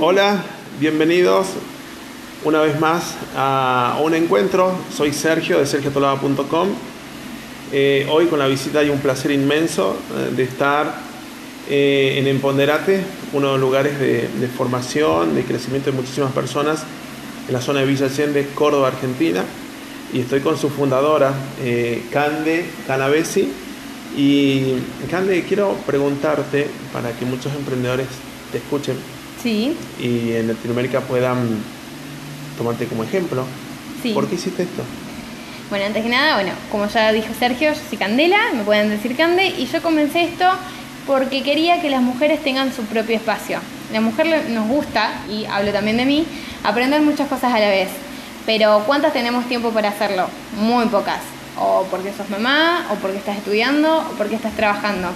Hola, bienvenidos una vez más a un encuentro. Soy Sergio de sergiotolaba.com. Eh, hoy con la visita hay un placer inmenso eh, de estar eh, en Empoderate, uno de los lugares de, formación, de crecimiento de muchísimas personas en la zona de Villa Allende, Córdoba, Argentina. Y estoy con su fundadora, Cande Canavesi. Y Cande, quiero preguntarte, para que muchos emprendedores te escuchen, Sí. Y en Latinoamérica puedan tomarte como ejemplo. Sí. ¿Por qué hiciste esto? Bueno, antes que nada, bueno, como ya dijo Sergio, yo soy Candela, me pueden decir Cande, y yo comencé esto porque quería que las mujeres tengan su propio espacio. La mujer nos gusta, y hablo también de mí, aprender muchas cosas a la vez. Pero ¿cuántas tenemos tiempo para hacerlo? Muy pocas. O porque sos mamá, o porque estás estudiando, o porque estás trabajando.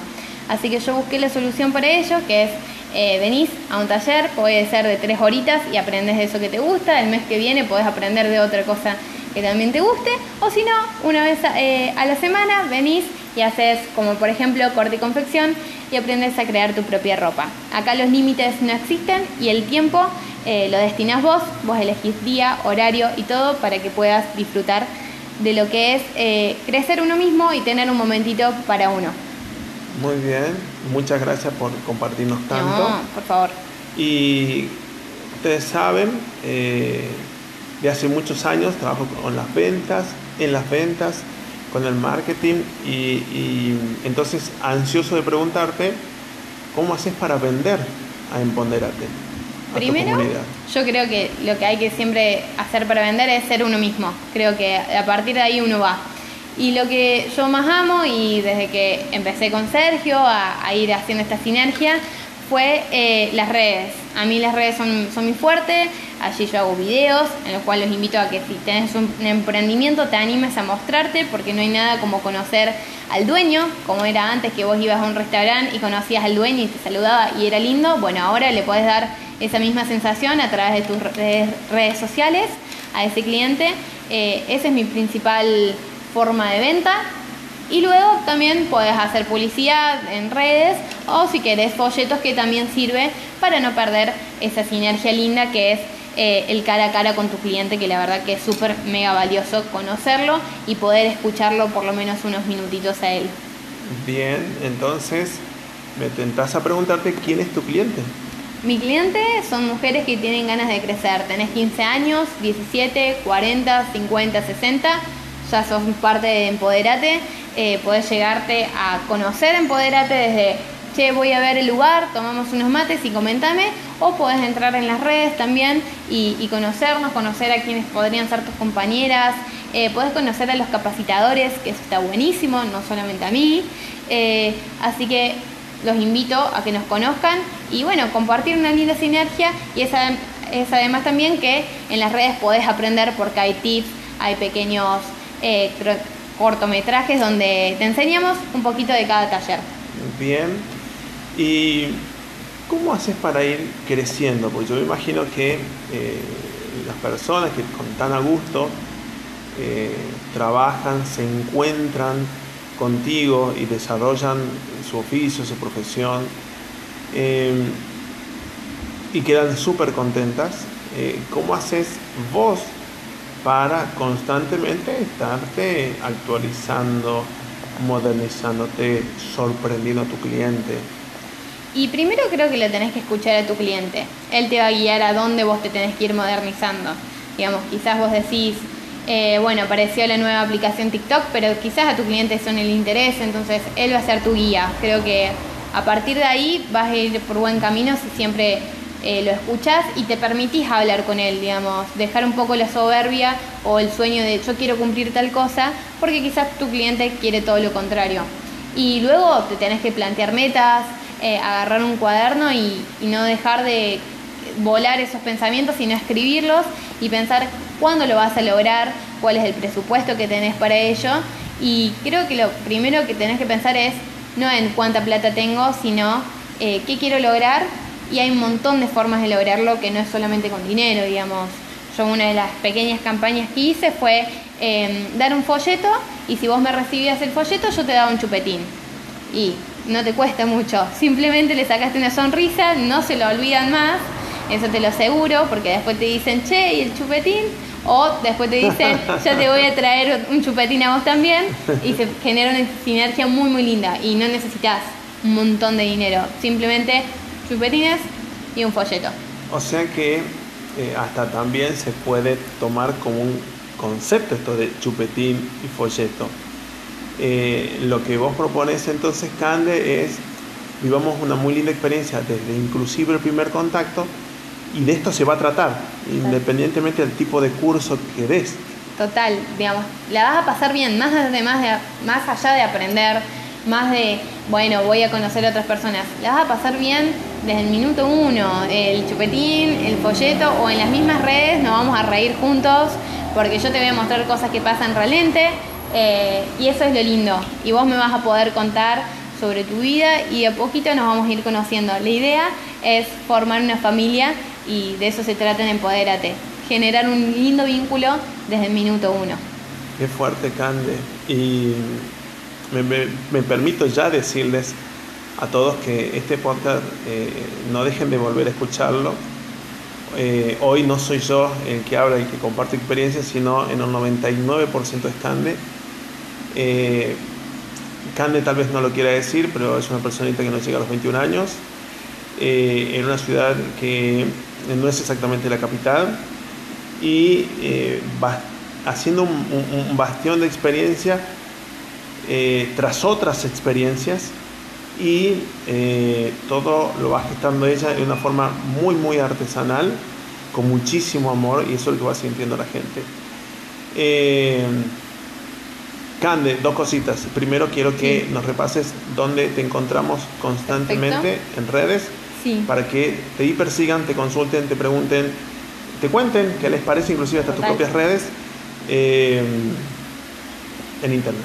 Así que yo busqué la solución para ello, que es eh, venís a un taller, puede ser de tres horitas y aprendes de eso que te gusta, el mes que viene podés aprender de otra cosa que también te guste, o si no, una vez eh, a, la semana venís y haces como por ejemplo corte y confección y aprendes a crear tu propia ropa. Acá los límites no existen y el tiempo eh, lo destinas vos, vos elegís día, horario y todo para que puedas disfrutar de lo que es crecer uno mismo y tener un momentito para uno. Muy bien, muchas gracias por compartirnos tanto. No, por favor. Y ustedes saben, eh, de hace muchos años trabajo con las ventas, en las ventas, con el marketing y, entonces ansioso de preguntarte, ¿cómo haces para vender a Empoderate? Primero, yo creo que lo que hay que siempre hacer para vender es ser uno mismo. Creo que a partir de ahí uno va. Y lo que yo más amo, y desde que empecé con Sergio a, ir haciendo esta sinergia, fue eh, las redes. A mí las redes son, son muy fuertes, allí yo hago videos, en los cuales los invito a que si tenés un, emprendimiento te animes a mostrarte, porque no hay nada como conocer al dueño, como era antes que vos ibas a un restaurante y conocías al dueño y te saludaba y era lindo, bueno, ahora le podés dar esa misma sensación a través de tus redes, sociales a ese cliente. Eh, ese es mi principal forma de venta. Y luego también puedes hacer publicidad en redes o si querés folletos que también sirve para no perder esa sinergia linda que es eh, el cara a cara con tu cliente, que la verdad que es súper mega valioso conocerlo y poder escucharlo por lo menos unos minutitos a él. Bien, entonces me tentás a preguntarte quién es tu cliente. Mi cliente son mujeres que tienen ganas de crecer. Tenés 15 años, 17, 40, 50, 60 ya sos parte de Empoderate, eh, podés llegarte a conocer Empoderate desde, che, voy a ver el lugar, tomamos unos mates y comentame, o podés entrar en las redes también y, conocernos, conocer a quienes podrían ser tus compañeras, eh, podés conocer a los capacitadores, que eso está buenísimo, no solamente a mí, eh, así que los invito a que nos conozcan y bueno, compartir una linda sinergia y es además también que en las redes podés aprender porque hay tips, hay pequeños eh, cortometrajes donde te enseñamos un poquito de cada taller. Bien. ¿Y cómo haces para ir creciendo? Porque yo me imagino que eh, las personas que con tan a gusto eh, trabajan, se encuentran contigo y desarrollan su oficio, su profesión y quedan súper contentas. ¿Cómo haces vos para constantemente estarte actualizando, modernizándote, sorprendiendo a tu cliente. Y primero creo que lo tenés que escuchar a tu cliente. Él te va a guiar a dónde vos te tenés que ir modernizando. Digamos, quizás vos decís, eh, bueno, apareció la nueva aplicación TikTok, pero quizás a tu cliente son el interés, entonces él va a ser tu guía. Creo que a partir de ahí vas a ir por buen camino si siempre eh, lo escuchás y te permitís hablar con él, digamos, dejar un poco la soberbia o el sueño de yo quiero cumplir tal cosa, porque quizás tu cliente quiere todo lo contrario. Y luego te tenés que plantear metas, eh, agarrar un cuaderno y, no dejar de volar esos pensamientos, sino escribirlos y pensar cuándo lo vas a lograr, cuál es el presupuesto que tenés para ello. Y creo que lo primero que tenés que pensar es no en cuánta plata tengo, sino eh, qué quiero lograr y hay un montón de formas de lograrlo que no es solamente con dinero, digamos. Yo una de las pequeñas campañas que hice fue em, dar un folleto y si vos me recibías el folleto yo te daba un chupetín. Y no te cuesta mucho, simplemente le sacaste una sonrisa, no se lo olvidan más Eso te lo aseguro, porque después te dicen, che, ¿y el chupetín? O después te dicen, ya te voy a traer un chupetín a vos también. Y se genera una sinergia muy, muy linda. Y no necesitas un montón de dinero. Simplemente chupetines y un folleto. O sea que eh, hasta también se puede tomar como un concepto esto de chupetín y folleto. Eh, lo que vos propones entonces, Cande, es vivamos una muy linda experiencia desde inclusive el primer contacto y de esto se va a tratar, independientemente del tipo de curso que des. Total, digamos, la vas a pasar bien, más, de, más, de, más allá de aprender, más de, bueno, voy a conocer a otras personas, la vas a pasar bien desde el minuto uno, el chupetín, el folleto o en las mismas redes nos vamos a reír juntos porque yo te voy a mostrar cosas que pasan realmente eh, y eso es lo lindo y vos me vas a poder contar sobre tu vida y a poquito nos vamos a ir conociendo. La idea es formar una familia y de eso se trata en Empodérate, generar un lindo vínculo desde el minuto uno. Qué fuerte, Cande. Y me, permito ya decirles a todos que este podcast eh, no dejen de volver a escucharlo. Eh, hoy no soy yo el que habla y que comparte experiencias, sino en un 99% es Cande. Eh, Cande tal vez no lo quiera decir, pero es una personita que no llega a los 21 años, eh, en una ciudad que no es exactamente la capital y va haciendo un, bastión de experiencia tras otras experiencias y todo lo va gestando ella de una forma muy muy artesanal, con muchísimo amor y eso es lo que va sintiendo la gente. Cande, dos cositas. Primero quiero que nos repases dónde te encontramos constantemente en redes para que te persigan, te consulten, te pregunten, te cuenten qué les parece, inclusive hasta tus propias redes eh, en internet.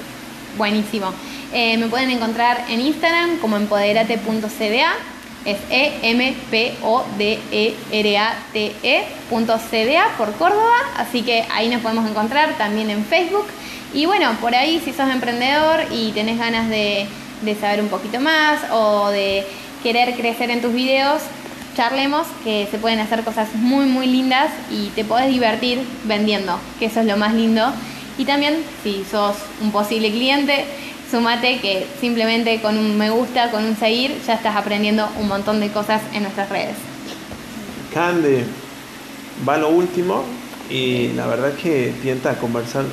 Buenísimo. Eh, me pueden encontrar en Instagram como empoderate.cda es E-M-P-O-D-E-R-A-T-E.cda por Córdoba, así que ahí nos podemos encontrar también en Facebook y bueno, por ahí si sos emprendedor y tenés ganas de, saber un poquito más o de querer crecer en tus videos, charlemos que se pueden hacer cosas muy muy lindas y te podés divertir vendiendo, que eso es lo más lindo. Y también si sos un posible cliente, sumate que simplemente con un me gusta, con un seguir, ya estás aprendiendo un montón de cosas en nuestras redes. Cande, va lo último y la verdad es que tienta a conversar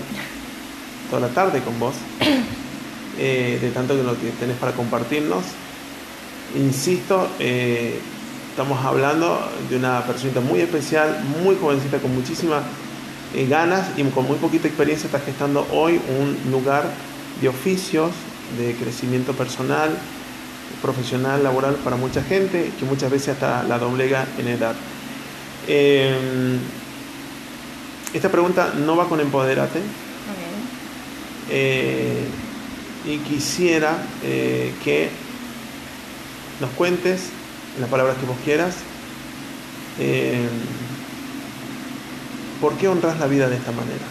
toda la tarde con vos, eh, de tanto que lo que tenés para compartirnos. Insisto, eh, estamos hablando de una personita muy especial, muy jovencita, con muchísimas eh, ganas y con muy poquita experiencia, está gestando hoy un lugar de oficios, de crecimiento personal, profesional, laboral para mucha gente, que muchas veces hasta la doblega en edad. esta pregunta no va con Empoderate, eh, y quisiera eh, que nos cuentes, en las palabras que vos quieras, eh, ¿por qué honras la vida de esta manera?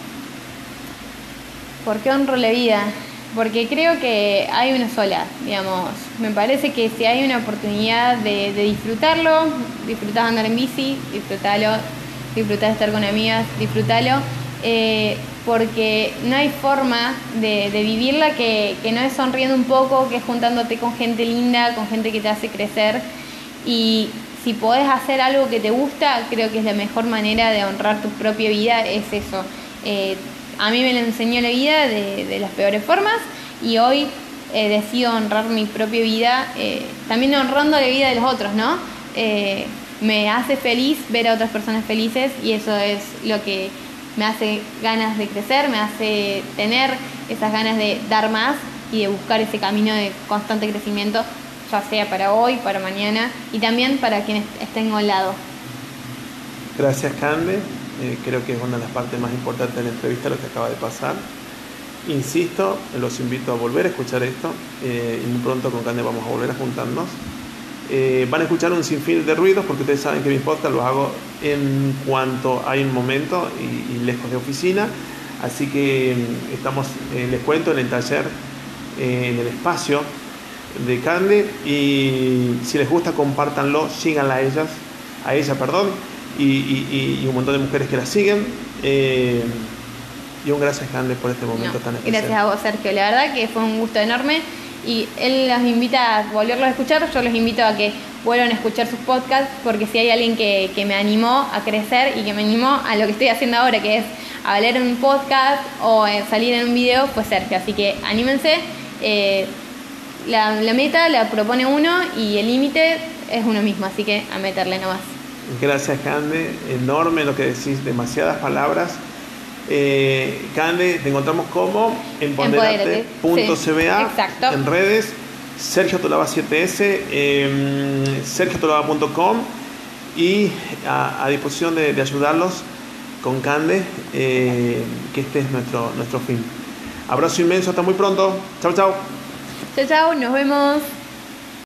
¿Por qué honro la vida? Porque creo que hay una sola, digamos. Me parece que si hay una oportunidad de, disfrutarlo, disfrutar de andar en bici, disfrutarlo, disfrutar de estar con amigas, disfrutarlo porque no hay forma de, vivirla que, no es sonriendo un poco, que es juntándote con gente linda, con gente que te hace crecer. Y si podés hacer algo que te gusta, creo que es la mejor manera de honrar tu propia vida, es eso. Eh, a mí me lo enseñó la vida de, las peores formas y hoy eh, decido honrar mi propia vida, eh, también honrando la vida de los otros, ¿no? me hace feliz ver a otras personas felices y eso es lo que me hace ganas de crecer, me hace tener esas ganas de dar más y de buscar ese camino de constante crecimiento, ya sea para hoy, para mañana y también para quienes estén al lado. Gracias, Cande. Eh, creo que es una de las partes más importantes de la entrevista lo que acaba de pasar. Insisto, los invito a volver a escuchar esto eh, y muy pronto con Cande vamos a volver a juntarnos eh, van a escuchar un sinfín de ruidos porque ustedes saben que mis podcasts los hago en cuanto hay un momento y, lejos de oficina. Así que mm, estamos, les cuento, en el taller, en el espacio de Cande. Y si les gusta, compártanlo, síganla a ellas, a ella, perdón, y, un montón de mujeres que la siguen. Eh, y un gracias, Cande, por este momento tan especial. Gracias a vos, Sergio. La verdad que fue un gusto enorme y él los invita a volverlos a escuchar. Yo los invito a que vuelvan a escuchar sus podcasts porque si hay alguien que, me animó a crecer y que me animó a lo que estoy haciendo ahora, que es hablar en un podcast o salir en un video, pues Sergio. Así que anímense. Eh, la, meta la propone uno y el límite es uno mismo, así que a meterle nomás. Gracias, Cande. Enorme lo que decís, demasiadas palabras. Eh, Cande, te encontramos como empoderate.cba en redes. Sergio Tolaba 7S, eh, sergiotolaba.com y a, disposición de, ayudarlos con Cande, eh, que este es nuestro, nuestro fin. Abrazo inmenso, hasta muy pronto. Chao, chao. Chao, chao, nos vemos.